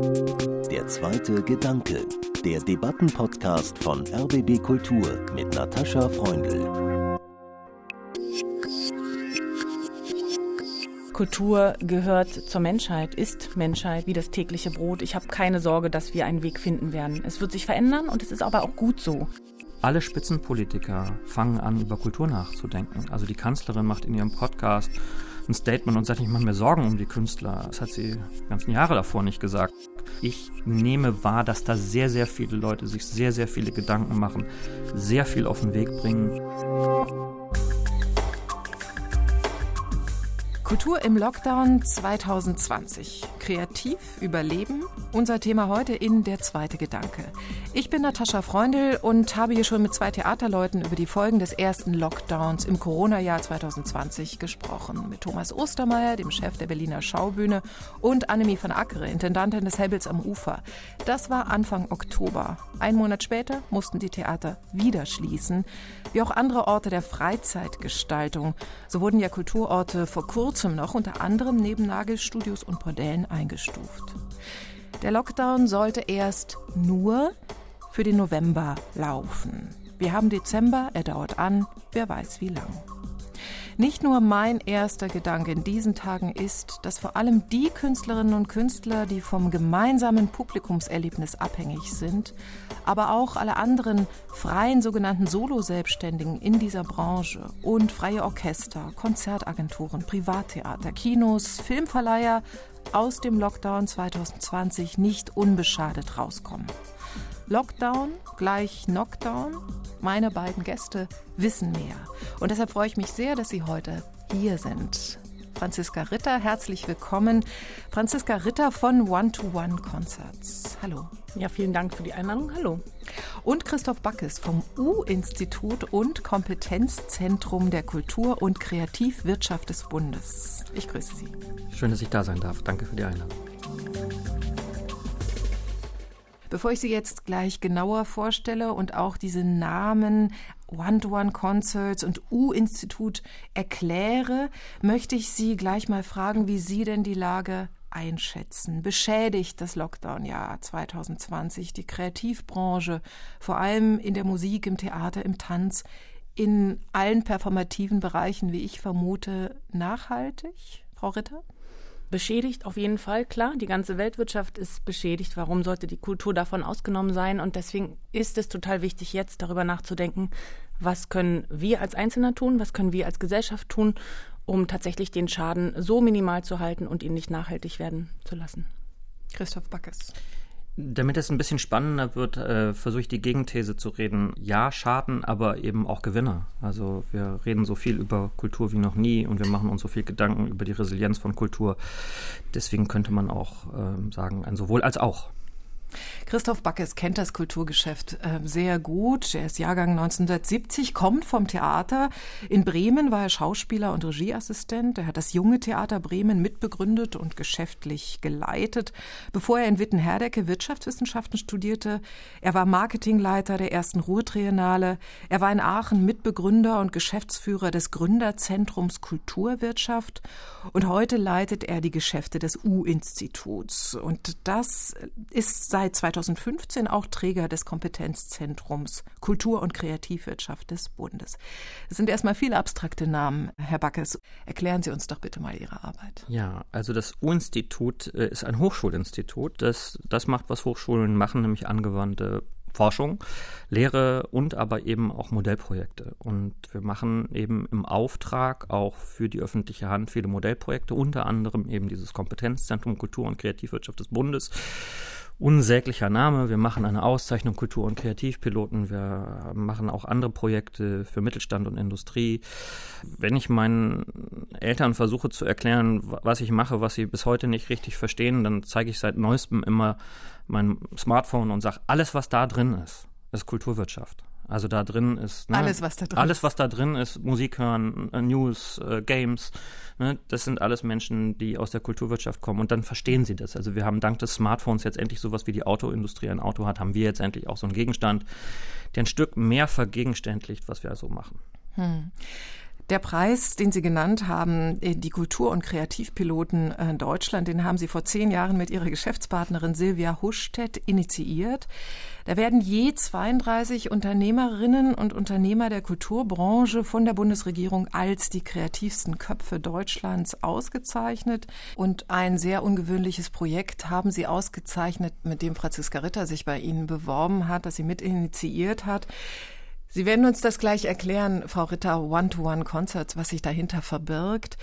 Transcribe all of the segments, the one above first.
Der zweite Gedanke, der Debattenpodcast von RBB Kultur mit Natascha Freundl. Kultur gehört zur Menschheit, ist Menschheit wie das tägliche Brot. Ich habe keine Sorge, dass wir einen Weg finden werden. Es wird sich verändern und es ist aber auch gut so. Alle Spitzenpolitiker fangen an, über Kultur nachzudenken. Also die Kanzlerin macht in ihrem Podcast ein Statement und sagt, ich mache mir Sorgen um die Künstler. Das hat sie die ganzen Jahre davor nicht gesagt. Ich nehme wahr, dass da sehr, sehr viele Leute sich sehr, sehr viele Gedanken machen, sehr viel auf den Weg bringen. Kultur im Lockdown 2020. Kreativ überleben. Unser Thema heute in Der zweite Gedanke. Ich bin Natascha Freundl und habe hier schon mit zwei Theaterleuten über die Folgen des ersten Lockdowns im Corona-Jahr 2020 gesprochen. Mit Thomas Ostermeier, dem Chef der Berliner Schaubühne, und Annemie van Ackere, Intendantin des Hebels am Ufer. Das war Anfang Oktober. Ein Monat später mussten die Theater wieder schließen, wie auch andere Orte der Freizeitgestaltung. So wurden ja Kulturorte vor kurzem noch unter anderem neben Nagelstudios und Bordellen eingestuft. Der Lockdown sollte erst nur für den November laufen. Wir haben Dezember, er dauert an, wer weiß wie lang. Nicht nur mein erster Gedanke in diesen Tagen ist, dass vor allem die Künstlerinnen und Künstler, die vom gemeinsamen Publikumserlebnis abhängig sind, aber auch alle anderen freien sogenannten Solo-Selbstständigen in dieser Branche und freie Orchester, Konzertagenturen, Privattheater, Kinos, Filmverleiher aus dem Lockdown 2020 nicht unbeschadet rauskommen. Lockdown gleich Knockdown. Meine beiden Gäste wissen mehr. Und deshalb freue ich mich sehr, dass Sie heute hier sind. Franziska Ritter, herzlich willkommen. Franziska Ritter von One-to-One Concerts. Hallo. Ja, vielen Dank für die Einladung. Hallo. Und Christoph Backes vom U-Institut und Kompetenzzentrum der Kultur- und Kreativwirtschaft des Bundes. Ich grüße Sie. Schön, dass ich da sein darf. Danke für die Einladung. Bevor ich Sie jetzt gleich genauer vorstelle und auch diese Namen One-to-One-Concerts und U-Institut erkläre, möchte ich Sie gleich mal fragen, wie Sie denn die Lage einschätzen? Beschädigt das Lockdown-Jahr 2020 die Kreativbranche, vor allem in der Musik, im Theater, im Tanz, in allen performativen Bereichen, wie ich vermute, nachhaltig? Frau Ritter? Beschädigt, auf jeden Fall, klar. Die ganze Weltwirtschaft ist beschädigt. Warum sollte die Kultur davon ausgenommen sein? Und deswegen ist es total wichtig, jetzt darüber nachzudenken, was können wir als Einzelner tun, was können wir als Gesellschaft tun, um tatsächlich den Schaden so minimal zu halten und ihn nicht nachhaltig werden zu lassen. Christoph Backes. Damit es ein bisschen spannender wird, äh, versuche ich die Gegenthese zu reden. Ja, Schaden, aber eben auch Gewinner. Also wir reden so viel über Kultur wie noch nie und wir machen uns so viel Gedanken über die Resilienz von Kultur. Deswegen könnte man auch äh, sagen, ein sowohl als auch. Christoph Backes kennt das Kulturgeschäft äh, sehr gut. Er ist Jahrgang 1970, kommt vom Theater. In Bremen war er Schauspieler und Regieassistent. Er hat das junge Theater Bremen mitbegründet und geschäftlich geleitet, bevor er in Wittenherdecke Wirtschaftswissenschaften studierte. Er war Marketingleiter der ersten Ruhrtriennale. Er war in Aachen Mitbegründer und Geschäftsführer des Gründerzentrums Kulturwirtschaft. Und heute leitet er die Geschäfte des U-Instituts. Und das ist seit 2015 auch Träger des Kompetenzzentrums Kultur- und Kreativwirtschaft des Bundes. Es sind erstmal viele abstrakte Namen, Herr Backes. Erklären Sie uns doch bitte mal Ihre Arbeit. Ja, also das U-Institut äh, ist ein Hochschulinstitut. Das, das macht, was Hochschulen machen, nämlich angewandte Forschung, Lehre und aber eben auch Modellprojekte. Und wir machen eben im Auftrag auch für die öffentliche Hand viele Modellprojekte, unter anderem eben dieses Kompetenzzentrum Kultur- und Kreativwirtschaft des Bundes unsäglicher Name. Wir machen eine Auszeichnung Kultur- und Kreativpiloten. Wir machen auch andere Projekte für Mittelstand und Industrie. Wenn ich meinen Eltern versuche zu erklären, was ich mache, was sie bis heute nicht richtig verstehen, dann zeige ich seit neuestem immer mein Smartphone und sage, alles, was da drin ist, ist Kulturwirtschaft. Also da drin ist ne, alles, was da drin alles, was da drin ist, Musik hören, äh, News, äh, Games. Ne, das sind alles Menschen, die aus der Kulturwirtschaft kommen und dann verstehen sie das. Also wir haben dank des Smartphones jetzt endlich sowas wie die Autoindustrie ein Auto hat, haben wir jetzt endlich auch so einen Gegenstand, der ein Stück mehr vergegenständlicht, was wir so machen. Hm. Der Preis, den Sie genannt haben, äh, die Kultur- und Kreativpiloten in Deutschland, den haben Sie vor zehn Jahren mit Ihrer Geschäftspartnerin Silvia Huschtet initiiert. Da werden je 32 Unternehmerinnen und Unternehmer der Kulturbranche von der Bundesregierung als die kreativsten Köpfe Deutschlands ausgezeichnet. Und ein sehr ungewöhnliches Projekt haben Sie ausgezeichnet, mit dem Franziska Ritter sich bei Ihnen beworben hat, das sie mit initiiert hat. Sie werden uns das gleich erklären, Frau Ritter, One-to-One-Concerts, was sich dahinter verbirgt.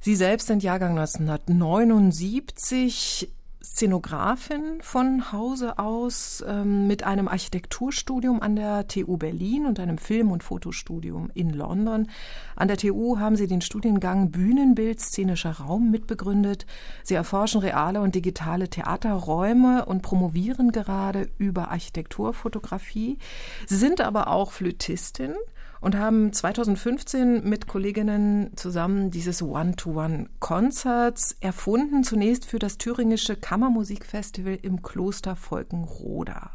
Sie selbst sind Jahrgang 1979. Szenografin von Hause aus ähm, mit einem Architekturstudium an der TU Berlin und einem Film- und Fotostudium in London. An der TU haben sie den Studiengang Bühnenbild, szenischer Raum mitbegründet. Sie erforschen reale und digitale Theaterräume und promovieren gerade über Architekturfotografie. Sie sind aber auch Flötistin und haben 2015 mit Kolleginnen zusammen dieses One-to-One-Concerts erfunden, zunächst für das thüringische Kammermusikfestival im Kloster Volkenroda.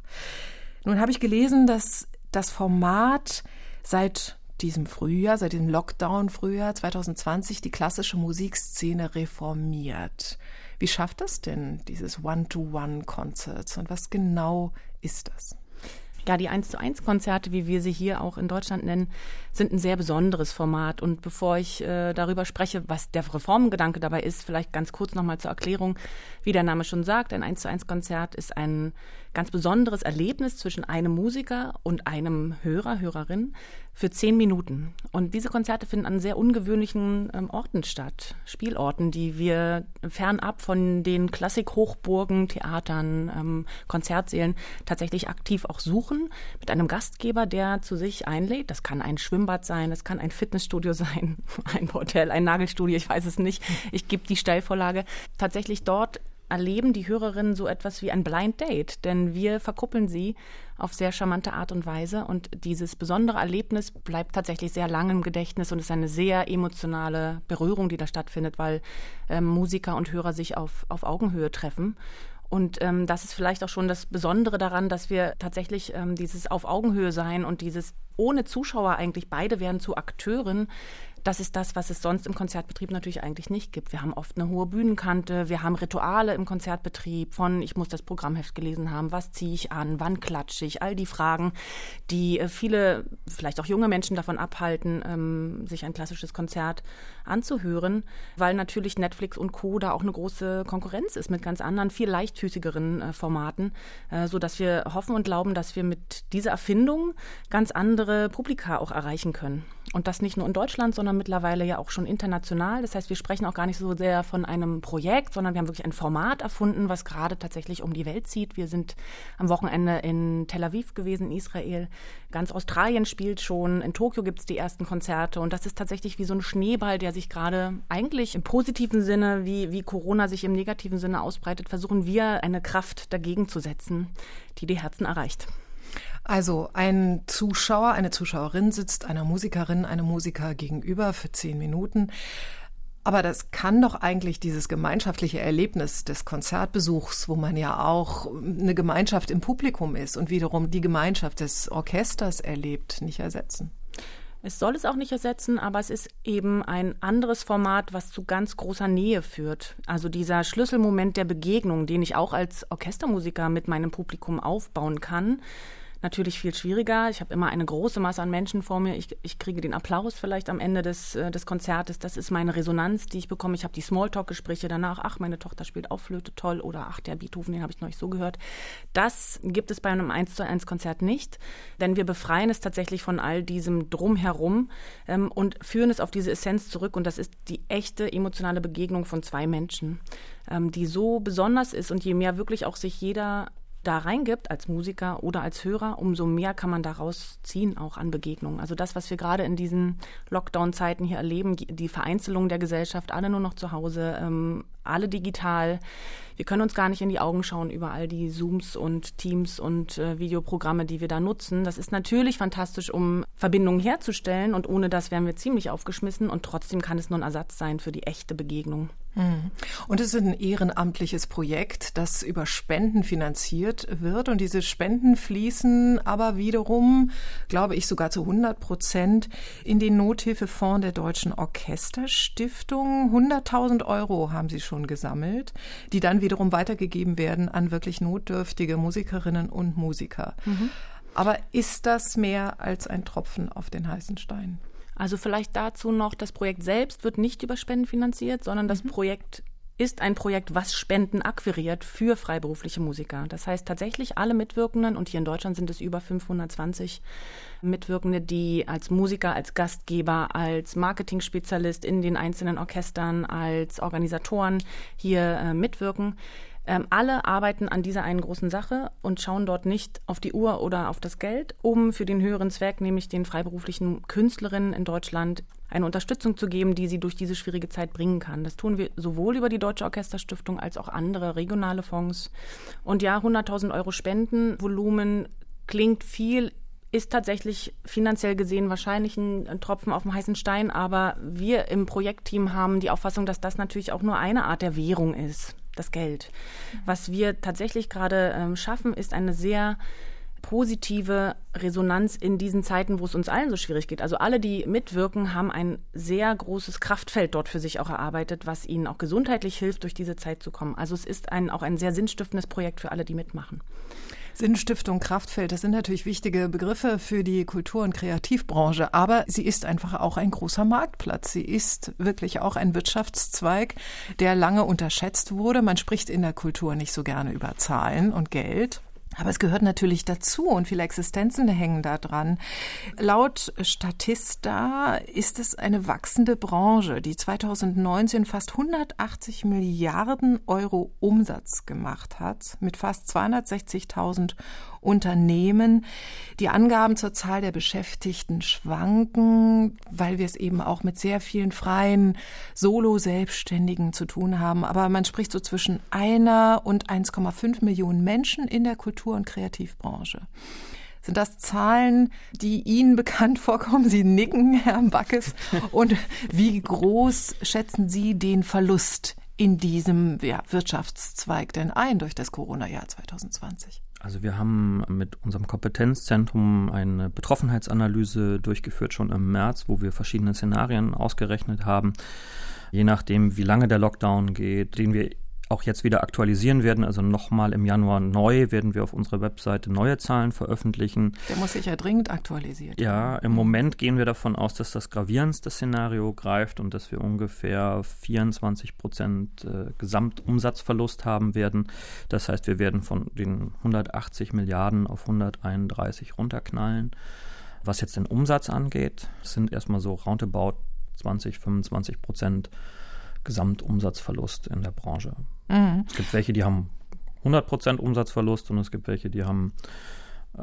Nun habe ich gelesen, dass das Format seit diesem Frühjahr, seit dem Lockdown-Frühjahr 2020 die klassische Musikszene reformiert. Wie schafft das denn, dieses One-to-One-Concerts und was genau ist das? Ja, die 1 zu 1 Konzerte, wie wir sie hier auch in Deutschland nennen, sind ein sehr besonderes Format. Und bevor ich äh, darüber spreche, was der Reformgedanke dabei ist, vielleicht ganz kurz nochmal zur Erklärung. Wie der Name schon sagt, ein 1 zu 1 Konzert ist ein ganz besonderes Erlebnis zwischen einem Musiker und einem Hörer, Hörerin für zehn Minuten. Und diese Konzerte finden an sehr ungewöhnlichen ähm, Orten statt, Spielorten, die wir fernab von den Klassik-Hochburgen, Theatern, ähm, Konzertsälen tatsächlich aktiv auch suchen, mit einem Gastgeber, der zu sich einlädt. Das kann ein Schwimmbad sein, das kann ein Fitnessstudio sein, ein Hotel, ein Nagelstudio, ich weiß es nicht. Ich gebe die Steilvorlage. Tatsächlich dort erleben die Hörerinnen so etwas wie ein Blind Date, denn wir verkuppeln sie auf sehr charmante Art und Weise und dieses besondere Erlebnis bleibt tatsächlich sehr lang im Gedächtnis und ist eine sehr emotionale Berührung, die da stattfindet, weil ähm, Musiker und Hörer sich auf, auf Augenhöhe treffen. Und ähm, das ist vielleicht auch schon das Besondere daran, dass wir tatsächlich ähm, dieses auf Augenhöhe sein und dieses ohne Zuschauer eigentlich beide werden zu Akteuren das ist das, was es sonst im Konzertbetrieb natürlich eigentlich nicht gibt. Wir haben oft eine hohe Bühnenkante, wir haben Rituale im Konzertbetrieb von, ich muss das Programmheft gelesen haben, was ziehe ich an, wann klatsche ich, all die Fragen, die äh, viele, vielleicht auch junge Menschen davon abhalten, ähm, sich ein klassisches Konzert anzuhören, weil natürlich Netflix und Co. da auch eine große Konkurrenz ist mit ganz anderen, viel leichtfüßigeren äh, Formaten, äh, so dass wir hoffen und glauben, dass wir mit dieser Erfindung ganz andere Publika auch erreichen können. Und das nicht nur in Deutschland, sondern mittlerweile ja auch schon international. Das heißt, wir sprechen auch gar nicht so sehr von einem Projekt, sondern wir haben wirklich ein Format erfunden, was gerade tatsächlich um die Welt zieht. Wir sind am Wochenende in Tel Aviv gewesen, in Israel. Ganz Australien spielt schon. In Tokio gibt es die ersten Konzerte. Und das ist tatsächlich wie so ein Schneeball, der sich gerade eigentlich im positiven Sinne, wie, wie Corona sich im negativen Sinne ausbreitet, versuchen wir eine Kraft dagegen zu setzen, die die Herzen erreicht. Also ein Zuschauer, eine Zuschauerin sitzt einer Musikerin, einem Musiker gegenüber für zehn Minuten. Aber das kann doch eigentlich dieses gemeinschaftliche Erlebnis des Konzertbesuchs, wo man ja auch eine Gemeinschaft im Publikum ist und wiederum die Gemeinschaft des Orchesters erlebt, nicht ersetzen. Es soll es auch nicht ersetzen, aber es ist eben ein anderes Format, was zu ganz großer Nähe führt. Also dieser Schlüsselmoment der Begegnung, den ich auch als Orchestermusiker mit meinem Publikum aufbauen kann, natürlich viel schwieriger. Ich habe immer eine große Masse an Menschen vor mir. Ich, ich kriege den Applaus vielleicht am Ende des, äh, des Konzertes. Das ist meine Resonanz, die ich bekomme. Ich habe die Smalltalk-Gespräche danach. Ach, meine Tochter spielt auch Flöte, toll. Oder ach, der Beethoven, den habe ich noch nicht so gehört. Das gibt es bei einem 1 zu 1 Konzert nicht, denn wir befreien es tatsächlich von all diesem Drumherum ähm, und führen es auf diese Essenz zurück. Und das ist die echte emotionale Begegnung von zwei Menschen, ähm, die so besonders ist. Und je mehr wirklich auch sich jeder da reingibt als Musiker oder als Hörer, umso mehr kann man daraus ziehen, auch an Begegnungen. Also das, was wir gerade in diesen Lockdown-Zeiten hier erleben, die Vereinzelung der Gesellschaft, alle nur noch zu Hause, ähm, alle digital. Wir können uns gar nicht in die Augen schauen über all die Zooms und Teams und äh, Videoprogramme, die wir da nutzen. Das ist natürlich fantastisch, um Verbindungen herzustellen und ohne das wären wir ziemlich aufgeschmissen und trotzdem kann es nur ein Ersatz sein für die echte Begegnung. Mhm. Und es ist ein ehrenamtliches Projekt, das über Spenden finanziert wird. Und diese Spenden fließen aber wiederum, glaube ich, sogar zu 100 Prozent in den Nothilfefonds der Deutschen Orchesterstiftung. 100.000 Euro haben sie schon gesammelt, die dann wiederum weitergegeben werden an wirklich notdürftige Musikerinnen und Musiker. Mhm. Aber ist das mehr als ein Tropfen auf den heißen Stein? Also vielleicht dazu noch, das Projekt selbst wird nicht über Spenden finanziert, sondern das mhm. Projekt ist ein Projekt, was Spenden akquiriert für freiberufliche Musiker. Das heißt tatsächlich alle Mitwirkenden, und hier in Deutschland sind es über 520 Mitwirkende, die als Musiker, als Gastgeber, als Marketing-Spezialist in den einzelnen Orchestern, als Organisatoren hier äh, mitwirken ähm, alle arbeiten an dieser einen großen Sache und schauen dort nicht auf die Uhr oder auf das Geld, um für den höheren Zweck, nämlich den freiberuflichen Künstlerinnen in Deutschland, eine Unterstützung zu geben, die sie durch diese schwierige Zeit bringen kann. Das tun wir sowohl über die Deutsche Orchesterstiftung als auch andere regionale Fonds. Und ja, 100.000 Euro Spendenvolumen klingt viel, ist tatsächlich finanziell gesehen wahrscheinlich ein Tropfen auf dem heißen Stein, aber wir im Projektteam haben die Auffassung, dass das natürlich auch nur eine Art der Währung ist das Geld. Was wir tatsächlich gerade ähm, schaffen, ist eine sehr positive Resonanz in diesen Zeiten, wo es uns allen so schwierig geht. Also alle, die mitwirken, haben ein sehr großes Kraftfeld dort für sich auch erarbeitet, was ihnen auch gesundheitlich hilft, durch diese Zeit zu kommen. Also es ist ein, auch ein sehr sinnstiftendes Projekt für alle, die mitmachen. Sinnstiftung, Kraftfeld, das sind natürlich wichtige Begriffe für die Kultur- und Kreativbranche, aber sie ist einfach auch ein großer Marktplatz. Sie ist wirklich auch ein Wirtschaftszweig, der lange unterschätzt wurde. Man spricht in der Kultur nicht so gerne über Zahlen und Geld. Aber es gehört natürlich dazu und viele Existenzen hängen da dran. Laut Statista ist es eine wachsende Branche, die 2019 fast 180 Milliarden Euro Umsatz gemacht hat, mit fast 260.000 Unternehmen. Die Angaben zur Zahl der Beschäftigten schwanken, weil wir es eben auch mit sehr vielen freien Solo-Selbstständigen zu tun haben. Aber man spricht so zwischen einer und 1,5 Millionen Menschen in der Kultur- und Kreativbranche. Sind das Zahlen, die Ihnen bekannt vorkommen? Sie nicken, Herr Backes. Und wie groß schätzen Sie den Verlust in diesem ja, Wirtschaftszweig denn ein durch das Corona-Jahr 2020? Also wir haben mit unserem Kompetenzzentrum eine Betroffenheitsanalyse durchgeführt schon im März, wo wir verschiedene Szenarien ausgerechnet haben. Je nachdem, wie lange der Lockdown geht, den wir auch jetzt wieder aktualisieren werden. Also nochmal im Januar neu werden wir auf unserer Webseite neue Zahlen veröffentlichen. Der muss sicher dringend aktualisiert werden. Ja, im Moment gehen wir davon aus, dass das gravierendste Szenario greift und dass wir ungefähr 24 Prozent äh, Gesamtumsatzverlust haben werden. Das heißt, wir werden von den 180 Milliarden auf 131 runterknallen. Was jetzt den Umsatz angeht, sind erstmal so roundabout 20, 25 Prozent Gesamtumsatzverlust in der Branche. Mhm. Es gibt welche, die haben 100% Umsatzverlust und es gibt welche, die haben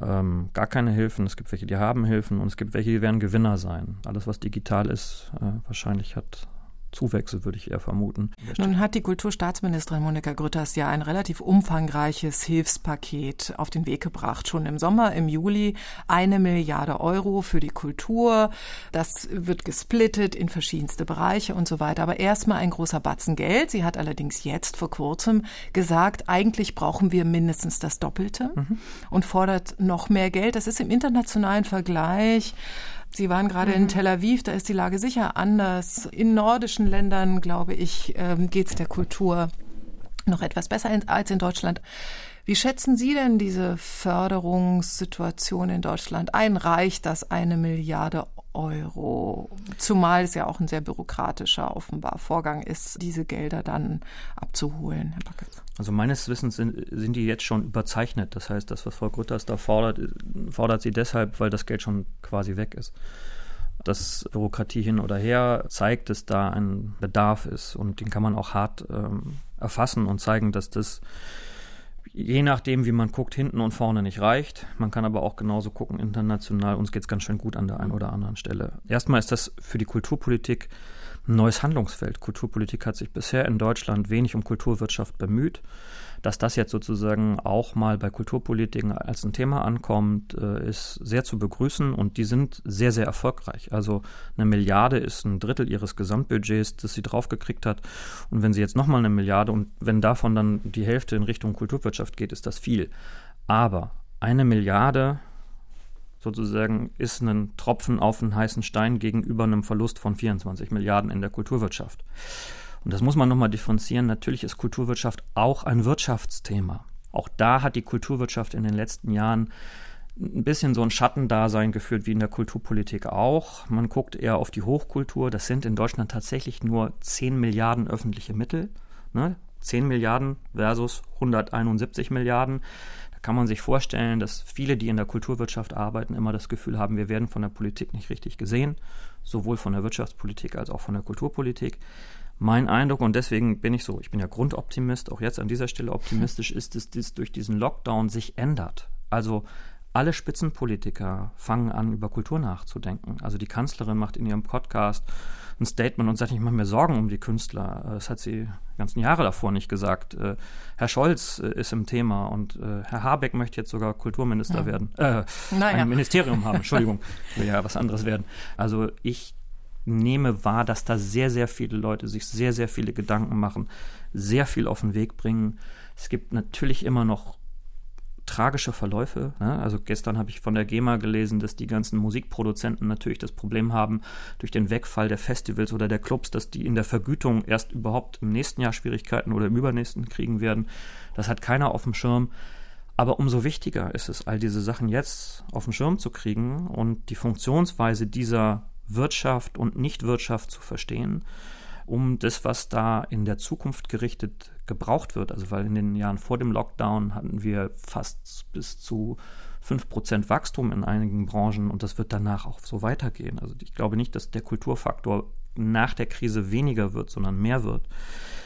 ähm, gar keine Hilfen. Es gibt welche, die haben Hilfen und es gibt welche, die werden Gewinner sein. Alles, was digital ist, äh, wahrscheinlich hat Zuwächse, würde ich eher vermuten. Nun hat die Kulturstaatsministerin Monika Grütters ja ein relativ umfangreiches Hilfspaket auf den Weg gebracht. Schon im Sommer, im Juli, eine Milliarde Euro für die Kultur. Das wird gesplittet in verschiedenste Bereiche und so weiter. Aber erstmal ein großer Batzen Geld. Sie hat allerdings jetzt vor kurzem gesagt, eigentlich brauchen wir mindestens das Doppelte mhm. und fordert noch mehr Geld. Das ist im internationalen Vergleich Sie waren gerade mhm. in Tel Aviv, da ist die Lage sicher anders. In nordischen Ländern, glaube ich, ähm, geht es der Kultur noch etwas besser als in Deutschland. Wie schätzen Sie denn diese Förderungssituation in Deutschland ein? Reicht das eine Milliarde Euro? Zumal es ja auch ein sehr bürokratischer, offenbar Vorgang ist, diese Gelder dann abzuholen, Herr Backes. Also meines Wissens sind, sind die jetzt schon überzeichnet. Das heißt, das, was Frau Grütters da fordert, fordert sie deshalb, weil das Geld schon quasi weg ist. Dass Bürokratie hin oder her zeigt, dass da ein Bedarf ist und den kann man auch hart ähm, erfassen und zeigen, dass das je nachdem, wie man guckt, hinten und vorne nicht reicht. Man kann aber auch genauso gucken, international, uns geht es ganz schön gut an der einen oder anderen Stelle. Erstmal ist das für die Kulturpolitik neues Handlungsfeld. Kulturpolitik hat sich bisher in Deutschland wenig um Kulturwirtschaft bemüht. Dass das jetzt sozusagen auch mal bei Kulturpolitiken als ein Thema ankommt, äh, ist sehr zu begrüßen und die sind sehr, sehr erfolgreich. Also eine Milliarde ist ein Drittel ihres Gesamtbudgets, das sie draufgekriegt hat. Und wenn sie jetzt nochmal eine Milliarde und wenn davon dann die Hälfte in Richtung Kulturwirtschaft geht, ist das viel. Aber eine Milliarde sozusagen ist ein Tropfen auf einen heißen Stein gegenüber einem Verlust von 24 Milliarden in der Kulturwirtschaft. Und das muss man nochmal differenzieren. Natürlich ist Kulturwirtschaft auch ein Wirtschaftsthema. Auch da hat die Kulturwirtschaft in den letzten Jahren ein bisschen so ein Schattendasein geführt wie in der Kulturpolitik auch. Man guckt eher auf die Hochkultur. Das sind in Deutschland tatsächlich nur 10 Milliarden öffentliche Mittel. Ne? 10 Milliarden versus 171 Milliarden. Da kann man sich vorstellen, dass viele, die in der Kulturwirtschaft arbeiten, immer das Gefühl haben, wir werden von der Politik nicht richtig gesehen, sowohl von der Wirtschaftspolitik als auch von der Kulturpolitik. Mein Eindruck, und deswegen bin ich so, ich bin ja Grundoptimist, auch jetzt an dieser Stelle optimistisch, ist, dass dies durch diesen Lockdown sich ändert. Also alle Spitzenpolitiker fangen an, über Kultur nachzudenken. Also die Kanzlerin macht in ihrem Podcast ein Statement und sagt, ich mache mir Sorgen um die Künstler. Das hat sie die ganzen Jahre davor nicht gesagt. Äh, Herr Scholz äh, ist im Thema und äh, Herr Habeck möchte jetzt sogar Kulturminister ja. werden. Äh, naja. Ein Ministerium haben, Entschuldigung, will ja was anderes werden. Also ich nehme wahr, dass da sehr, sehr viele Leute sich sehr, sehr viele Gedanken machen, sehr viel auf den Weg bringen. Es gibt natürlich immer noch tragische Verläufe. Ne? Also gestern habe ich von der GEMA gelesen, dass die ganzen Musikproduzenten natürlich das Problem haben, durch den Wegfall der Festivals oder der Clubs, dass die in der Vergütung erst überhaupt im nächsten Jahr Schwierigkeiten oder im übernächsten kriegen werden. Das hat keiner auf dem Schirm. Aber umso wichtiger ist es, all diese Sachen jetzt auf den Schirm zu kriegen und die Funktionsweise dieser Wirtschaft und Nichtwirtschaft zu verstehen, um das, was da in der Zukunft gerichtet gebraucht wird. Also weil in den Jahren vor dem Lockdown hatten wir fast bis zu 5% Wachstum in einigen Branchen und das wird danach auch so weitergehen. Also ich glaube nicht, dass der Kulturfaktor nach der Krise weniger wird, sondern mehr wird.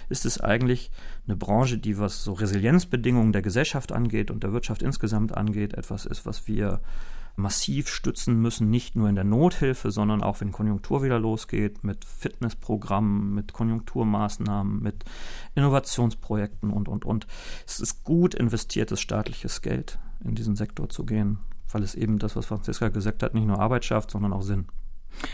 Ist es eigentlich eine Branche, die was so Resilienzbedingungen der Gesellschaft angeht und der Wirtschaft insgesamt angeht, etwas ist, was wir massiv stützen müssen, nicht nur in der Nothilfe, sondern auch wenn Konjunktur wieder losgeht, mit Fitnessprogrammen, mit Konjunkturmaßnahmen, mit Innovationsprojekten und, und, und. Es ist gut investiertes staatliches Geld, in diesen Sektor zu gehen, weil es eben das, was Franziska gesagt hat, nicht nur Arbeit schafft, sondern auch Sinn.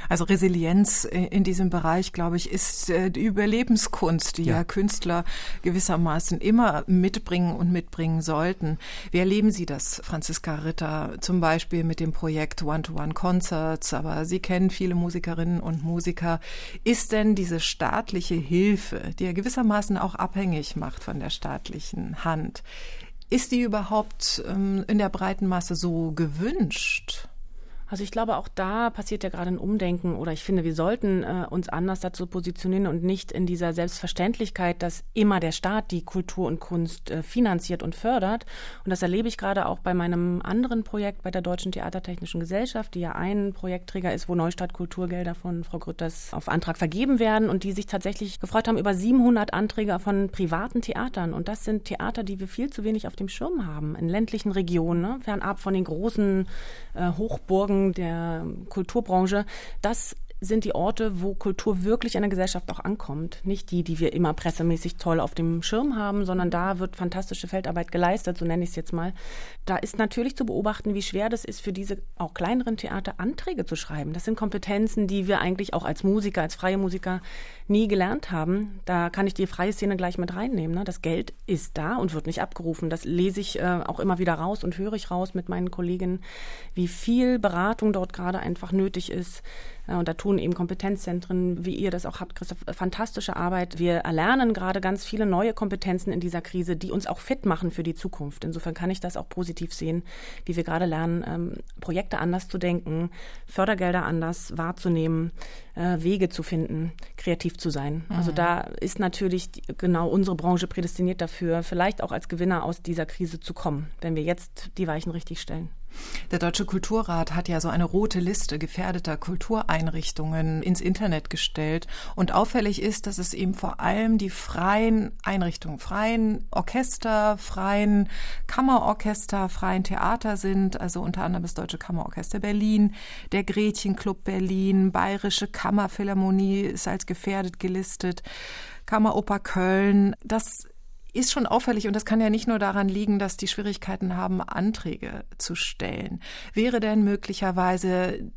Also Resilienz in diesem Bereich, glaube ich, ist äh, die Überlebenskunst, die ja. ja. Künstler gewissermaßen immer mitbringen und mitbringen sollten. Wie erleben Sie das, Franziska Ritter, zum Beispiel mit dem Projekt One-to-One-Concerts, aber Sie kennen viele Musikerinnen und Musiker. Ist denn diese staatliche Hilfe, die ja gewissermaßen auch abhängig macht von der staatlichen Hand, ist die überhaupt ähm, in der breiten Masse so gewünscht? Also ich glaube, auch da passiert ja gerade ein Umdenken oder ich finde, wir sollten äh, uns anders dazu positionieren und nicht in dieser Selbstverständlichkeit, dass immer der Staat die Kultur und Kunst äh, finanziert und fördert. Und das erlebe ich gerade auch bei meinem anderen Projekt bei der Deutschen Theatertechnischen Gesellschaft, die ja ein Projektträger ist, wo Neustadt Kulturgelder von Frau Grütters auf Antrag vergeben werden und die sich tatsächlich gefreut haben über 700 Anträge von privaten Theatern. Und das sind Theater, die wir viel zu wenig auf dem Schirm haben, in ländlichen Regionen, ne? fernab von den großen äh, Hochburgen Sorgen der Kulturbranche, das sind die Orte, wo Kultur wirklich in der Gesellschaft auch ankommt. Nicht die, die wir immer pressemäßig toll auf dem Schirm haben, sondern da wird fantastische Feldarbeit geleistet, so nenne ich es jetzt mal. Da ist natürlich zu beobachten, wie schwer das ist, für diese auch kleineren Theater Anträge zu schreiben. Das sind Kompetenzen, die wir eigentlich auch als Musiker, als freie Musiker nie gelernt haben. Da kann ich die freie Szene gleich mit reinnehmen. Ne? Das Geld ist da und wird nicht abgerufen. Das lese ich äh, auch immer wieder raus und höre ich raus mit meinen Kolleginnen, wie viel Beratung dort gerade einfach nötig ist und da tun eben Kompetenzzentren, wie ihr das auch habt, Christoph, fantastische Arbeit. Wir erlernen gerade ganz viele neue Kompetenzen in dieser Krise, die uns auch fit machen für die Zukunft. Insofern kann ich das auch positiv sehen, wie wir gerade lernen, ähm, Projekte anders zu denken, Fördergelder anders wahrzunehmen, äh, Wege zu finden, kreativ zu sein. Also mhm. Also da ist natürlich genau unsere Branche prädestiniert dafür, vielleicht auch als Gewinner aus dieser Krise zu kommen, wenn wir jetzt die Weichen richtig stellen. Der Deutsche Kulturrat hat ja so eine rote Liste gefährdeter Kultureinrichtungen ins Internet gestellt. Und auffällig ist, dass es eben vor allem die freien Einrichtungen, freien Orchester, freien Kammerorchester, freien Theater sind. Also unter anderem das Deutsche Kammerorchester Berlin, der Gretchenclub Berlin, Bayerische Kammerphilharmonie ist als gefährdet gelistet. Kammeroper Köln. Das ist schon auffällig und das kann ja nicht nur daran liegen, dass die Schwierigkeiten haben, Anträge zu stellen. Wäre denn möglicherweise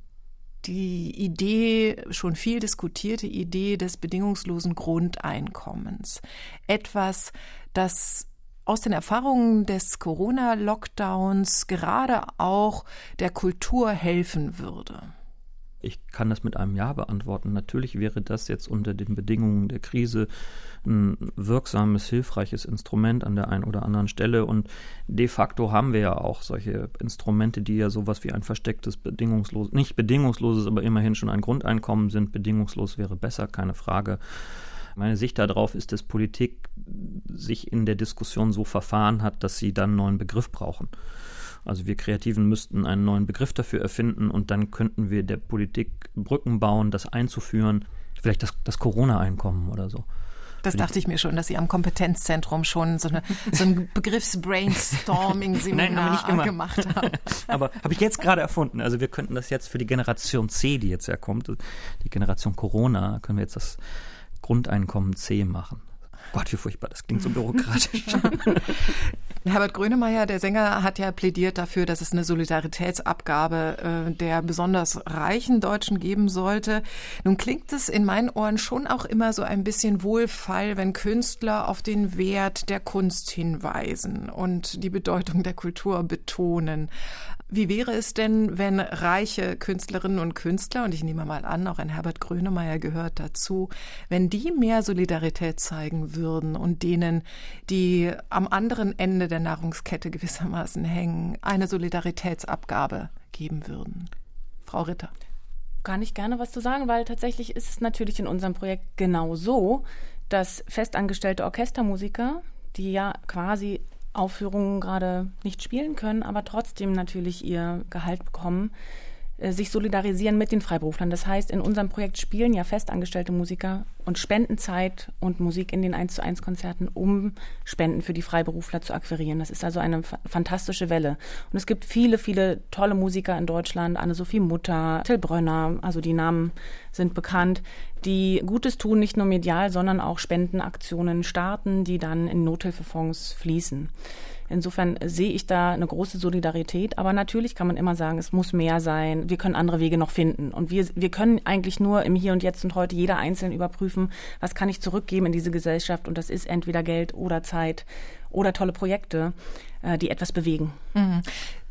die Idee, schon viel diskutierte Idee des bedingungslosen Grundeinkommens etwas, das aus den Erfahrungen des Corona-Lockdowns gerade auch der Kultur helfen würde? Ich kann das mit einem Ja beantworten. Natürlich wäre das jetzt unter den Bedingungen der Krise ein wirksames, hilfreiches Instrument an der einen oder anderen Stelle. Und de facto haben wir ja auch solche Instrumente, die ja sowas wie ein verstecktes, bedingungsloses, nicht bedingungsloses, aber immerhin schon ein Grundeinkommen sind. Bedingungslos wäre besser, keine Frage. Meine Sicht darauf ist, dass Politik sich in der Diskussion so verfahren hat, dass sie dann einen neuen Begriff brauchen. Also wir Kreativen müssten einen neuen Begriff dafür erfinden und dann könnten wir der Politik Brücken bauen, das einzuführen. Vielleicht das, das Corona-Einkommen oder so. Das dachte ich mir schon, dass Sie am Kompetenzzentrum schon so, eine, so ein Begriffs-Brainstorming-Seminar gemacht. gemacht haben. Aber habe ich jetzt gerade erfunden. Also wir könnten das jetzt für die Generation C, die jetzt ja kommt, die Generation Corona, können wir jetzt das Grundeinkommen C machen. Gott, wie furchtbar, das klingt so bürokratisch. Herbert Grönemeyer, der Sänger, hat ja plädiert dafür, dass es eine Solidaritätsabgabe äh, der besonders reichen Deutschen geben sollte. Nun klingt es in meinen Ohren schon auch immer so ein bisschen wohlfeil, wenn Künstler auf den Wert der Kunst hinweisen und die Bedeutung der Kultur betonen. Wie wäre es denn, wenn reiche Künstlerinnen und Künstler, und ich nehme mal an, auch ein Herbert Grönemeyer gehört dazu, wenn die mehr Solidarität zeigen würden und denen, die am anderen Ende der Nahrungskette gewissermaßen hängen, eine Solidaritätsabgabe geben würden? Frau Ritter. Kann ich gerne was zu sagen, weil tatsächlich ist es natürlich in unserem Projekt genau so, dass festangestellte Orchestermusiker, die ja quasi Aufführungen gerade nicht spielen können, aber trotzdem natürlich ihr Gehalt bekommen, äh, sich solidarisieren mit den Freiberuflern. Das heißt, in unserem Projekt spielen ja festangestellte Musiker und spenden Zeit und Musik in den 1 zu 1 Konzerten, um Spenden für die Freiberufler zu akquirieren. Das ist also eine fantastische Welle. Und es gibt viele, viele tolle Musiker in Deutschland, Anne-Sophie Mutter, Till Brönner, also die Namen sind bekannt, die Gutes tun, nicht nur medial, sondern auch Spendenaktionen starten, die dann in Nothilfefonds fließen. Insofern sehe ich da eine große Solidarität. Aber natürlich kann man immer sagen, es muss mehr sein. Wir können andere Wege noch finden. Und wir, wir können eigentlich nur im Hier und Jetzt und heute jeder einzeln überprüfen, was kann ich zurückgeben in diese Gesellschaft. Und das ist entweder Geld oder Zeit oder tolle Projekte, äh, die etwas bewegen. Mhm.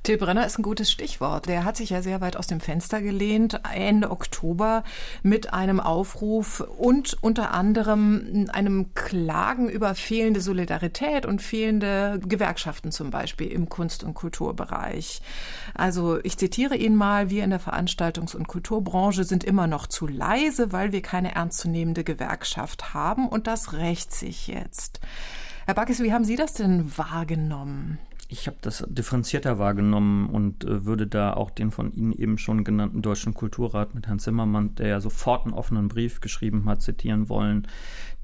Till Brenner ist ein gutes Stichwort. Der hat sich ja sehr weit aus dem Fenster gelehnt Ende Oktober mit einem Aufruf und unter anderem einem Klagen über fehlende Solidarität und fehlende Gewerkschaften zum Beispiel im Kunst- und Kulturbereich. Also ich zitiere ihn mal, wir in der Veranstaltungs- und Kulturbranche sind immer noch zu leise, weil wir keine ernstzunehmende Gewerkschaft haben und das rächt sich jetzt. Herr Backes, wie haben Sie das denn wahrgenommen? Ich habe das differenzierter wahrgenommen und äh, würde da auch den von Ihnen eben schon genannten Deutschen Kulturrat mit Herrn Zimmermann, der ja sofort einen offenen Brief geschrieben hat, zitieren wollen,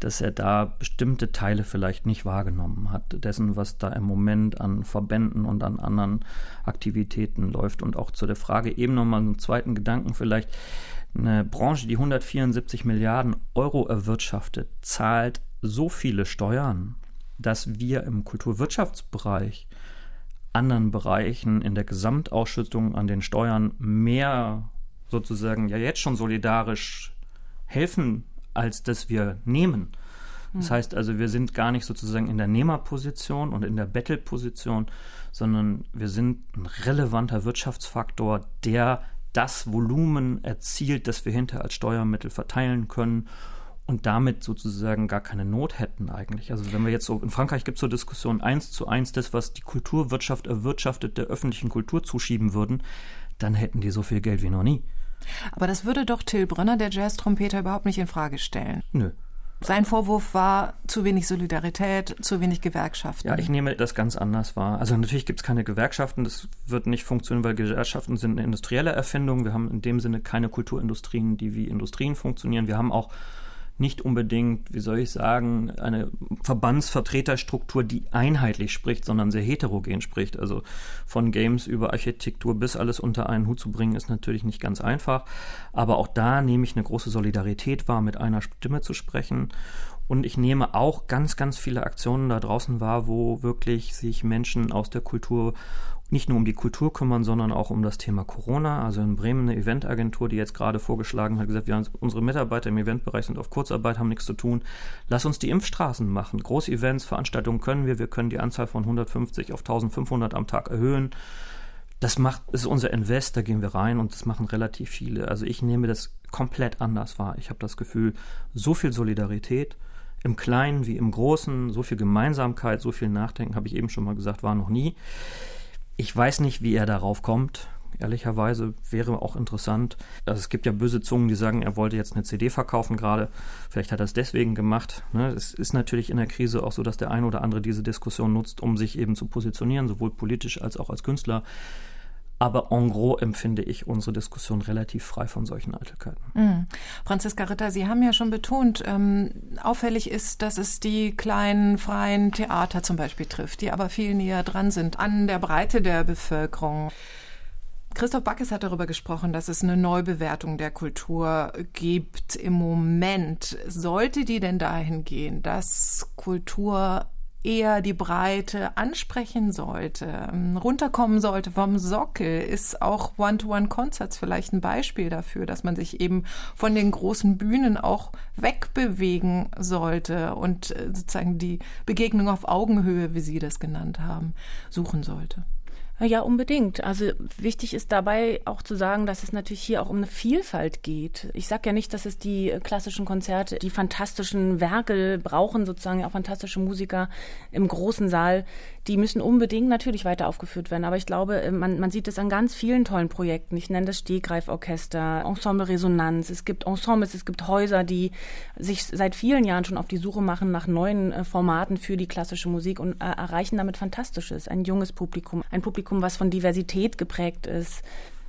dass er da bestimmte Teile vielleicht nicht wahrgenommen hat, dessen, was da im Moment an Verbänden und an anderen Aktivitäten läuft. Und auch zu der Frage eben nochmal einen zweiten Gedanken vielleicht. Eine Branche, die 174 Milliarden Euro erwirtschaftet, zahlt so viele Steuern, dass wir im Kulturwirtschaftsbereich anderen Bereichen in der Gesamtausschüttung an den Steuern mehr sozusagen ja jetzt schon solidarisch helfen, als dass wir nehmen. Das hm. heißt also, wir sind gar nicht sozusagen in der Nehmerposition und in der Bettelposition, sondern wir sind ein relevanter Wirtschaftsfaktor, der das Volumen erzielt, das wir hinterher als Steuermittel verteilen können und damit sozusagen gar keine Not hätten eigentlich. Also wenn wir jetzt so, in Frankreich gibt es so Diskussionen, eins zu eins das, was die Kulturwirtschaft erwirtschaftet, der öffentlichen Kultur zuschieben würden, dann hätten die so viel Geld wie noch nie. Aber das würde doch Till Brönner, der Jazz-Trompeter, überhaupt nicht in Frage stellen. Nö. Sein Vorwurf war zu wenig Solidarität, zu wenig Gewerkschaften. Ja, ich nehme das ganz anders wahr. Also natürlich gibt es keine Gewerkschaften, das wird nicht funktionieren, weil Gewerkschaften sind eine industrielle Erfindung. Wir haben in dem Sinne keine Kulturindustrien, die wie Industrien funktionieren. Wir haben auch nicht unbedingt, wie soll ich sagen, eine Verbandsvertreterstruktur, die einheitlich spricht, sondern sehr heterogen spricht. Also von Games über Architektur bis alles unter einen Hut zu bringen, ist natürlich nicht ganz einfach. Aber auch da nehme ich eine große Solidarität wahr, mit einer Stimme zu sprechen. Und ich nehme auch ganz, ganz viele Aktionen da draußen wahr, wo wirklich sich Menschen aus der Kultur nicht nur um die Kultur kümmern, sondern auch um das Thema Corona. Also in Bremen eine Eventagentur, die jetzt gerade vorgeschlagen hat, gesagt, wir haben, unsere Mitarbeiter im Eventbereich sind auf Kurzarbeit, haben nichts zu tun. Lass uns die Impfstraßen machen. Großevents, Veranstaltungen können wir. Wir können die Anzahl von 150 auf 1500 am Tag erhöhen. Das macht, ist unser Invest, da gehen wir rein und das machen relativ viele. Also ich nehme das komplett anders wahr. Ich habe das Gefühl, so viel Solidarität, im Kleinen wie im Großen, so viel Gemeinsamkeit, so viel Nachdenken, habe ich eben schon mal gesagt, war noch nie. Ich weiß nicht, wie er darauf kommt. Ehrlicherweise wäre auch interessant. Also es gibt ja böse Zungen, die sagen, er wollte jetzt eine CD verkaufen gerade. Vielleicht hat er es deswegen gemacht. Ne? Es ist natürlich in der Krise auch so, dass der ein oder andere diese Diskussion nutzt, um sich eben zu positionieren, sowohl politisch als auch als Künstler. Aber en gros empfinde ich unsere Diskussion relativ frei von solchen Eitelkeiten. Mhm. Franziska Ritter, Sie haben ja schon betont, ähm, auffällig ist, dass es die kleinen freien Theater zum Beispiel trifft, die aber viel näher dran sind an der Breite der Bevölkerung. Christoph Backes hat darüber gesprochen, dass es eine Neubewertung der Kultur gibt im Moment. Sollte die denn dahin gehen, dass Kultur eher die Breite ansprechen sollte, ähm, runterkommen sollte vom Sockel, ist auch One-to-One-Concerts vielleicht ein Beispiel dafür, dass man sich eben von den großen Bühnen auch wegbewegen sollte und äh, sozusagen die Begegnung auf Augenhöhe, wie Sie das genannt haben, suchen sollte. Ja, unbedingt. Also wichtig ist dabei auch zu sagen, dass es natürlich hier auch um eine Vielfalt geht. Ich sage ja nicht, dass es die klassischen Konzerte, die fantastischen Werke brauchen, sozusagen auch fantastische Musiker im großen Saal. Die müssen unbedingt natürlich weiter aufgeführt werden. Aber ich glaube, äh, man, man sieht es an ganz vielen tollen Projekten. Ich nenne das Stegreiforchester, Ensemble Resonanz. Es gibt Ensembles, es gibt Häuser, die sich seit vielen Jahren schon auf die Suche machen nach neuen äh, Formaten für die klassische Musik und äh, erreichen damit Fantastisches. Ein junges Publikum, ein Publikum, was von Diversität geprägt ist,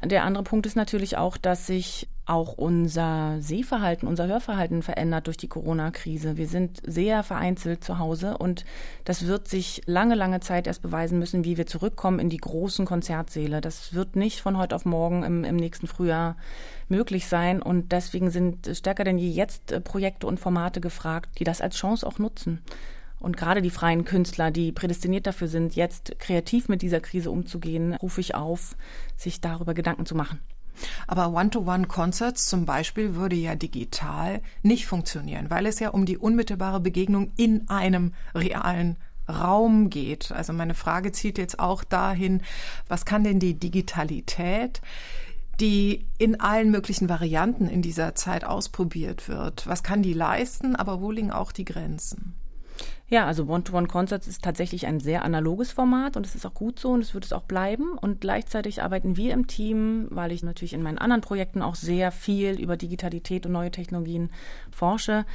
der andere Punkt ist natürlich auch, dass sich auch unser Sehverhalten, unser Hörverhalten verändert durch die Corona-Krise. Wir sind sehr vereinzelt zu Hause und das wird sich lange, lange Zeit erst beweisen müssen, wie wir zurückkommen in die großen Konzertsäle. Das wird nicht von heute auf morgen im, im nächsten Frühjahr möglich sein und deswegen sind stärker denn je jetzt äh, Projekte und Formate gefragt, die das als Chance auch nutzen. Und gerade die freien Künstler, die prädestiniert dafür sind, jetzt kreativ mit dieser Krise umzugehen, rufe ich auf, sich darüber Gedanken zu machen. Aber One-to-One-Concerts zum Beispiel würde ja digital nicht funktionieren, weil es ja um die unmittelbare Begegnung in einem realen Raum geht. Also meine Frage zielt jetzt auch dahin, was kann denn die Digitalität die in allen möglichen Varianten in dieser Zeit ausprobiert wird. Was kann die leisten, aber wo liegen auch die Grenzen? Ja, also One-to-One-Concerts ist tatsächlich ein sehr analoges Format und es ist auch gut so und es wird es auch bleiben. Und gleichzeitig arbeiten wir im Team, weil ich natürlich in meinen anderen Projekten auch sehr viel über Digitalität und neue Technologien forsche,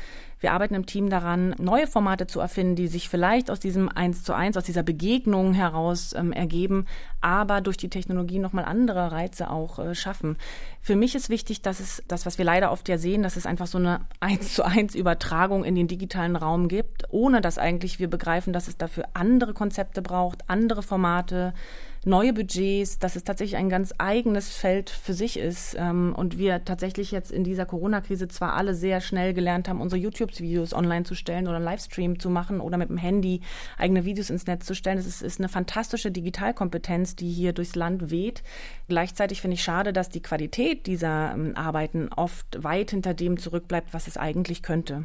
wir arbeiten im Team daran, neue Formate zu erfinden, die sich vielleicht aus diesem Eins zu eins, aus dieser Begegnung heraus ähm, ergeben, aber durch die Technologie nochmal andere Reize auch äh, schaffen. Für mich ist wichtig, dass es das, was wir leider oft ja sehen, dass es einfach so eine Eins zu eins Übertragung in den digitalen Raum gibt, ohne dass eigentlich wir begreifen, dass es dafür andere Konzepte braucht, andere Formate, neue Budgets, dass es tatsächlich ein ganz eigenes Feld für sich ist ähm, und wir tatsächlich jetzt in dieser Corona-Krise zwar alle sehr schnell gelernt haben, unsere YouTube-Videos online zu stellen oder einen Livestream zu machen oder mit dem Handy eigene Videos ins Netz zu stellen. Das ist, ist eine fantastische Digitalkompetenz, die hier durchs Land weht. Gleichzeitig finde ich schade, dass die Qualität dieser ähm, Arbeiten oft weit hinter dem zurückbleibt, was es eigentlich könnte.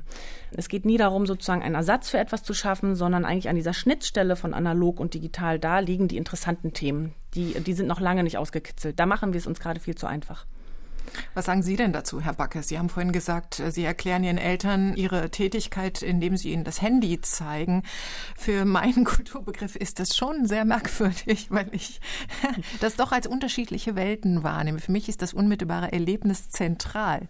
Es geht nie darum, sozusagen einen Ersatz für etwas zu schaffen, sondern eigentlich an dieser Schnittstelle von analog und digital, da liegen die interessanten Themen. Die, die sind noch lange nicht ausgekitzelt. Da machen wir es uns gerade viel zu einfach. Was sagen Sie denn dazu, Herr Backe? Sie haben vorhin gesagt, Sie erklären Ihren Eltern Ihre Tätigkeit, indem Sie ihnen das Handy zeigen. Für meinen Kulturbegriff ist das schon sehr merkwürdig, weil ich das doch als unterschiedliche Welten wahrnehme. Für mich ist das unmittelbare Erlebnis zentral.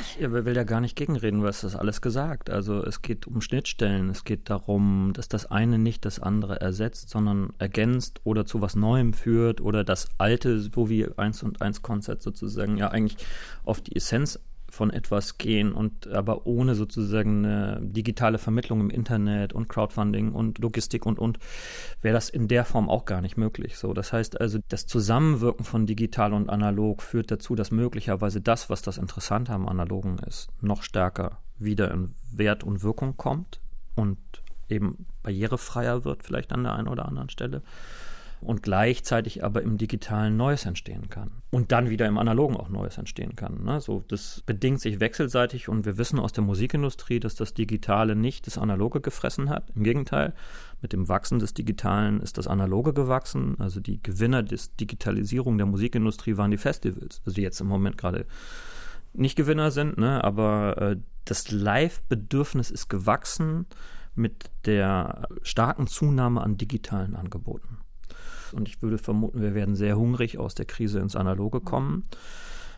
Ich will ja gar nicht gegenreden, was das alles gesagt. Also es geht um Schnittstellen. Es geht darum, dass das eine nicht das andere ersetzt, sondern ergänzt oder zu was Neuem führt oder das alte, so wie eins und eins Konzept sozusagen ja eigentlich auf die Essenz von etwas gehen und aber ohne sozusagen eine digitale Vermittlung im Internet und Crowdfunding und Logistik und und wäre das in der Form auch gar nicht möglich. So, das heißt also, das Zusammenwirken von digital und analog führt dazu, dass möglicherweise das, was das Interessante am Analogen ist, noch stärker wieder in Wert und Wirkung kommt und eben barrierefreier wird, vielleicht an der einen oder anderen Stelle und gleichzeitig aber im Digitalen Neues entstehen kann. Und dann wieder im Analogen auch Neues entstehen kann. Ne? So, das bedingt sich wechselseitig und wir wissen aus der Musikindustrie, dass das Digitale nicht das Analoge gefressen hat. Im Gegenteil, mit dem Wachsen des Digitalen ist das Analoge gewachsen. Also die Gewinner des Digitalisierung der Musikindustrie waren die Festivals, also die jetzt im Moment gerade nicht Gewinner sind, ne? aber äh, das Live-Bedürfnis ist gewachsen mit der starken Zunahme an digitalen Angeboten. Und ich würde vermuten, wir werden sehr hungrig aus der Krise ins Analoge kommen.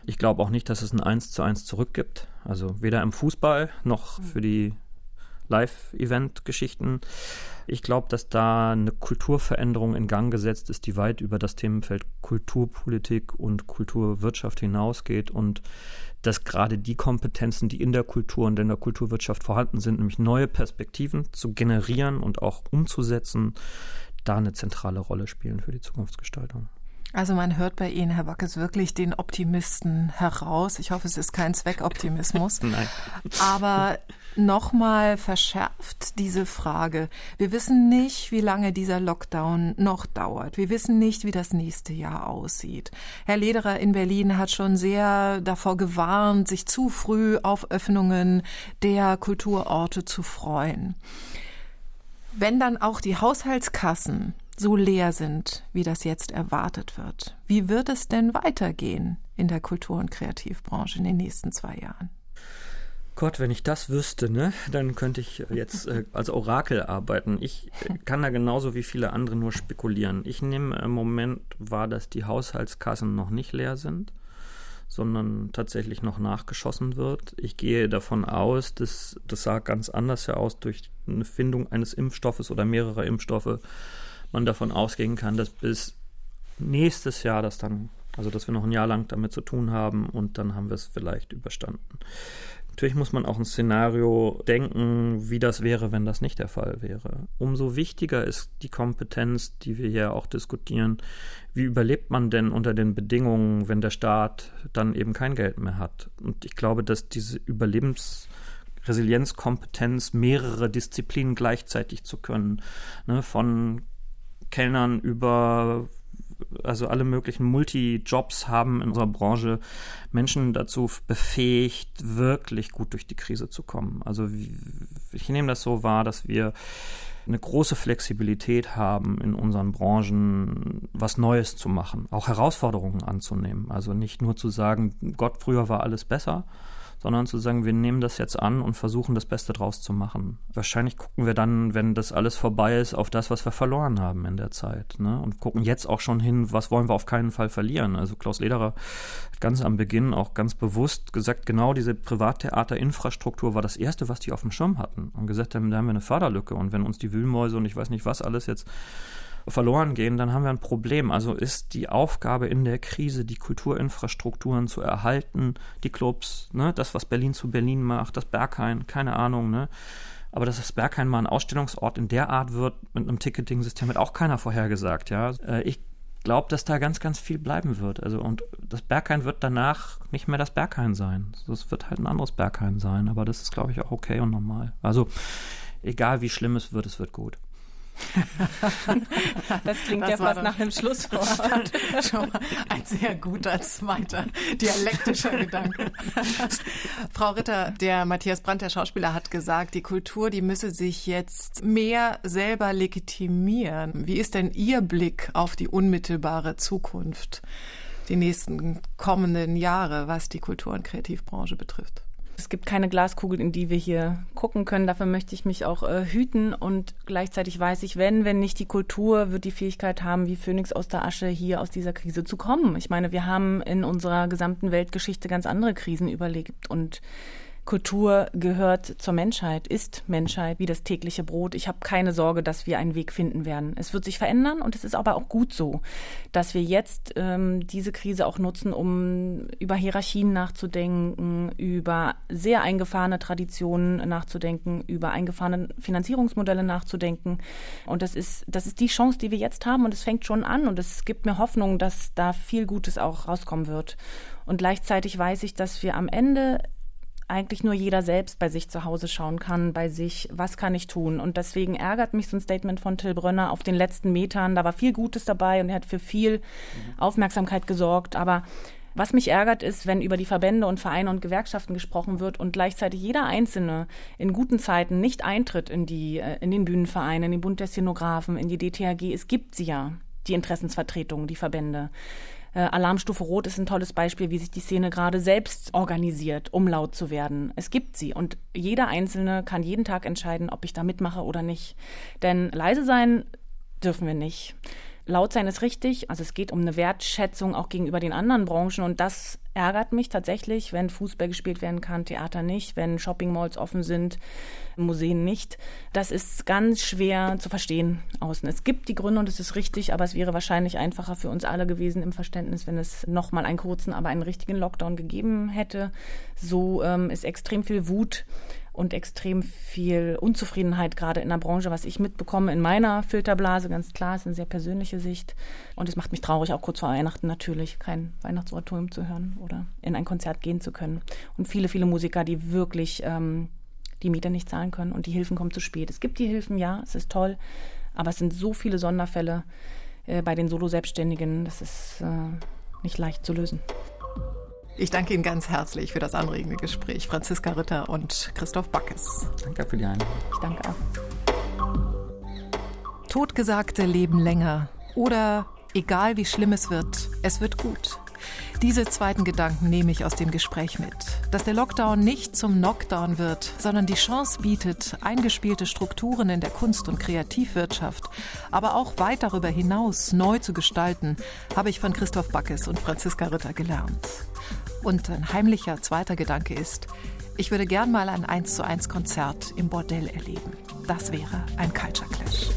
Ich glaube auch nicht, dass es ein 1 zu 1 zurück gibt. Also weder im Fußball noch für die Live-Event-Geschichten. Ich glaube, dass da eine Kulturveränderung in Gang gesetzt ist, die weit über das Themenfeld Kulturpolitik und Kulturwirtschaft hinausgeht und dass gerade die Kompetenzen, die in der Kultur und in der Kulturwirtschaft vorhanden sind, nämlich neue Perspektiven zu generieren und auch umzusetzen, da eine zentrale Rolle spielen für die Zukunftsgestaltung. Also man hört bei Ihnen, Herr Backes, wirklich den Optimisten heraus. Ich hoffe, es ist kein Zweckoptimismus. Nein. Aber nochmal verschärft diese Frage. Wir wissen nicht, wie lange dieser Lockdown noch dauert. Wir wissen nicht, wie das nächste Jahr aussieht. Herr Lederer in Berlin hat schon sehr davor gewarnt, sich zu früh auf Öffnungen der Kulturorte zu freuen. Wenn dann auch die Haushaltskassen so leer sind, wie das jetzt erwartet wird, wie wird es denn weitergehen in der Kultur- und Kreativbranche in den nächsten zwei Jahren? Gott, wenn ich das wüsste, ne, dann könnte ich jetzt äh, als Orakel arbeiten. Ich äh, kann da genauso wie viele andere nur spekulieren. Ich nehme im Moment wahr, dass die Haushaltskassen noch nicht leer sind sondern tatsächlich noch nachgeschossen wird. Ich gehe davon aus, dass das sah ganz anders ja aus durch eine Findung eines Impfstoffes oder mehrerer Impfstoffe, man davon ausgehen kann, dass bis nächstes Jahr das dann, also dass wir noch ein Jahr lang damit zu tun haben und dann haben wir es vielleicht überstanden. Natürlich muss man auch ein Szenario denken, wie das wäre, wenn das nicht der Fall wäre. Umso wichtiger ist die Kompetenz, die wir hier auch diskutieren. Wie überlebt man denn unter den Bedingungen, wenn der Staat dann eben kein Geld mehr hat? Und ich glaube, dass diese Überlebensresilienzkompetenz, mehrere Disziplinen gleichzeitig zu können, ne, von Kellnern über also alle möglichen Multi-Jobs haben in unserer Branche Menschen dazu befähigt, wirklich gut durch die Krise zu kommen. Also ich nehme das so wahr, dass wir eine große Flexibilität haben, in unseren Branchen was Neues zu machen, auch Herausforderungen anzunehmen. Also nicht nur zu sagen, Gott, früher war alles besser, sondern zu sagen, wir nehmen das jetzt an und versuchen das Beste draus zu machen. Wahrscheinlich gucken wir dann, wenn das alles vorbei ist, auf das, was wir verloren haben in der Zeit. Ne? Und gucken jetzt auch schon hin, was wollen wir auf keinen Fall verlieren. Also Klaus Lederer hat ganz am Beginn auch ganz bewusst gesagt, genau diese Privattheaterinfrastruktur war das Erste, was die auf dem Schirm hatten. Und gesagt da haben wir eine Förderlücke. Und wenn uns die Wühlmäuse und ich weiß nicht was alles jetzt verloren gehen, dann haben wir ein Problem. Also ist die Aufgabe in der Krise, die Kulturinfrastrukturen zu erhalten, die Clubs, ne, das, was Berlin zu Berlin macht, das Berghain, keine Ahnung, ne. Aber dass das Berghain mal ein Ausstellungsort in der Art wird, mit einem Ticketing-System, hat auch keiner vorhergesagt, ja. Äh, ich glaube, dass da ganz, ganz viel bleiben wird. Also, und das Berghain wird danach nicht mehr das Berghain sein. Es wird halt ein anderes Berghain sein, aber das ist, glaube ich, auch okay und normal. Also, egal wie schlimm es wird, es wird gut. das klingt das ja fast nach einem Schlusswort. Schon mal ein sehr guter zweiter dialektischer Gedanke. Frau Ritter, der Matthias Brandt, der Schauspieler, hat gesagt, die Kultur, die müsse sich jetzt mehr selber legitimieren. Wie ist denn Ihr Blick auf die unmittelbare Zukunft? die nächsten kommenden Jahre, was die Kultur- und Kreativbranche betrifft? Es gibt keine Glaskugel, in die wir hier gucken können. Dafür möchte ich mich auch äh, hüten. Und gleichzeitig weiß ich, wenn, wenn nicht die Kultur, wird die Fähigkeit haben, wie Phönix aus der Asche hier aus dieser Krise zu kommen. Ich meine, wir haben in unserer gesamten Weltgeschichte ganz andere Krisen überlebt und Kultur gehört zur Menschheit, ist Menschheit wie das tägliche Brot. Ich habe keine Sorge, dass wir einen Weg finden werden. Es wird sich verändern und es ist aber auch gut so, dass wir jetzt ähm, diese Krise auch nutzen, um über Hierarchien nachzudenken, über sehr eingefahrene Traditionen nachzudenken, über eingefahrene Finanzierungsmodelle nachzudenken. Und das ist, das ist die Chance, die wir jetzt haben und es fängt schon an und es gibt mir Hoffnung, dass da viel Gutes auch rauskommen wird. Und gleichzeitig weiß ich, dass wir am Ende eigentlich nur jeder selbst bei sich zu Hause schauen kann, bei sich, was kann ich tun. Und deswegen ärgert mich so ein Statement von Till Brönner auf den letzten Metern. Da war viel Gutes dabei und er hat für viel mhm. Aufmerksamkeit gesorgt. Aber was mich ärgert, ist, wenn über die Verbände und Vereine und Gewerkschaften gesprochen wird und gleichzeitig jeder Einzelne in guten Zeiten nicht eintritt in die, äh, in den Bühnenverein, in den Bund der Szenografen, in die DTHG. Es gibt sie ja, die Interessensvertretungen, die Verbände. Äh, Alarmstufe Rot ist ein tolles Beispiel, wie sich die Szene gerade selbst organisiert, um laut zu werden. Es gibt sie und jeder Einzelne kann jeden Tag entscheiden, ob ich da mitmache oder nicht. Denn leise sein dürfen wir nicht. Laut sein ist richtig, also es geht um eine Wertschätzung auch gegenüber den anderen Branchen und das ärgert mich tatsächlich, wenn Fußball gespielt werden kann, Theater nicht, wenn Shoppingmalls offen sind, Museen nicht. Das ist ganz schwer zu verstehen außen. Es gibt die Gründe und es ist richtig, aber es wäre wahrscheinlich einfacher für uns alle gewesen im Verständnis, wenn es nochmal einen kurzen, aber einen richtigen Lockdown gegeben hätte. So ähm, ist extrem viel Wut und extrem viel Unzufriedenheit gerade in der Branche, was ich mitbekomme in meiner Filterblase, ganz klar, ist eine sehr persönliche Sicht. Und es macht mich traurig, auch kurz vor Weihnachten natürlich kein Weihnachtsoratorium zu hören oder in ein Konzert gehen zu können. Und viele, viele Musiker, die wirklich ähm, die Miete nicht zahlen können und die Hilfen kommen zu spät. Es gibt die Hilfen, ja, es ist toll, aber es sind so viele Sonderfälle äh, bei den Solo-Selbstständigen, das ist äh, nicht leicht zu lösen. Ich danke Ihnen ganz herzlich für das anregende Gespräch, Franziska Ritter und Christoph Backes. Danke für die Einladung. Ich danke auch. Totgesagte leben länger. Oder egal wie schlimm es wird, es wird gut. Diese zweiten Gedanken nehme ich aus dem Gespräch mit. Dass der Lockdown nicht zum Knockdown wird, sondern die Chance bietet, eingespielte Strukturen in der Kunst- und Kreativwirtschaft, aber auch weit darüber hinaus neu zu gestalten, habe ich von Christoph Backes und Franziska Ritter gelernt. Und ein heimlicher zweiter Gedanke ist, ich würde gern mal ein 1 zu 1 Konzert im Bordell erleben. Das wäre ein Culture Clash.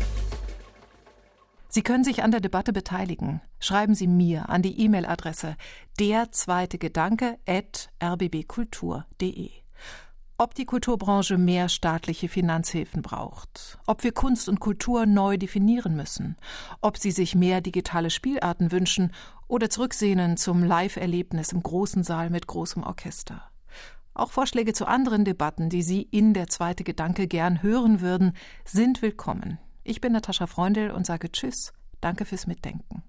Sie können sich an der Debatte beteiligen. Schreiben Sie mir an die E-Mail-Adresse der zweite Gedanke at rbbkultur.de. Ob die Kulturbranche mehr staatliche Finanzhilfen braucht, ob wir Kunst und Kultur neu definieren müssen, ob sie sich mehr digitale Spielarten wünschen oder zurücksehnen zum Live-Erlebnis im großen Saal mit großem Orchester. Auch Vorschläge zu anderen Debatten, die Sie in der zweite Gedanke gern hören würden, sind willkommen. Ich bin Natascha Freundl und sage Tschüss. Danke fürs Mitdenken.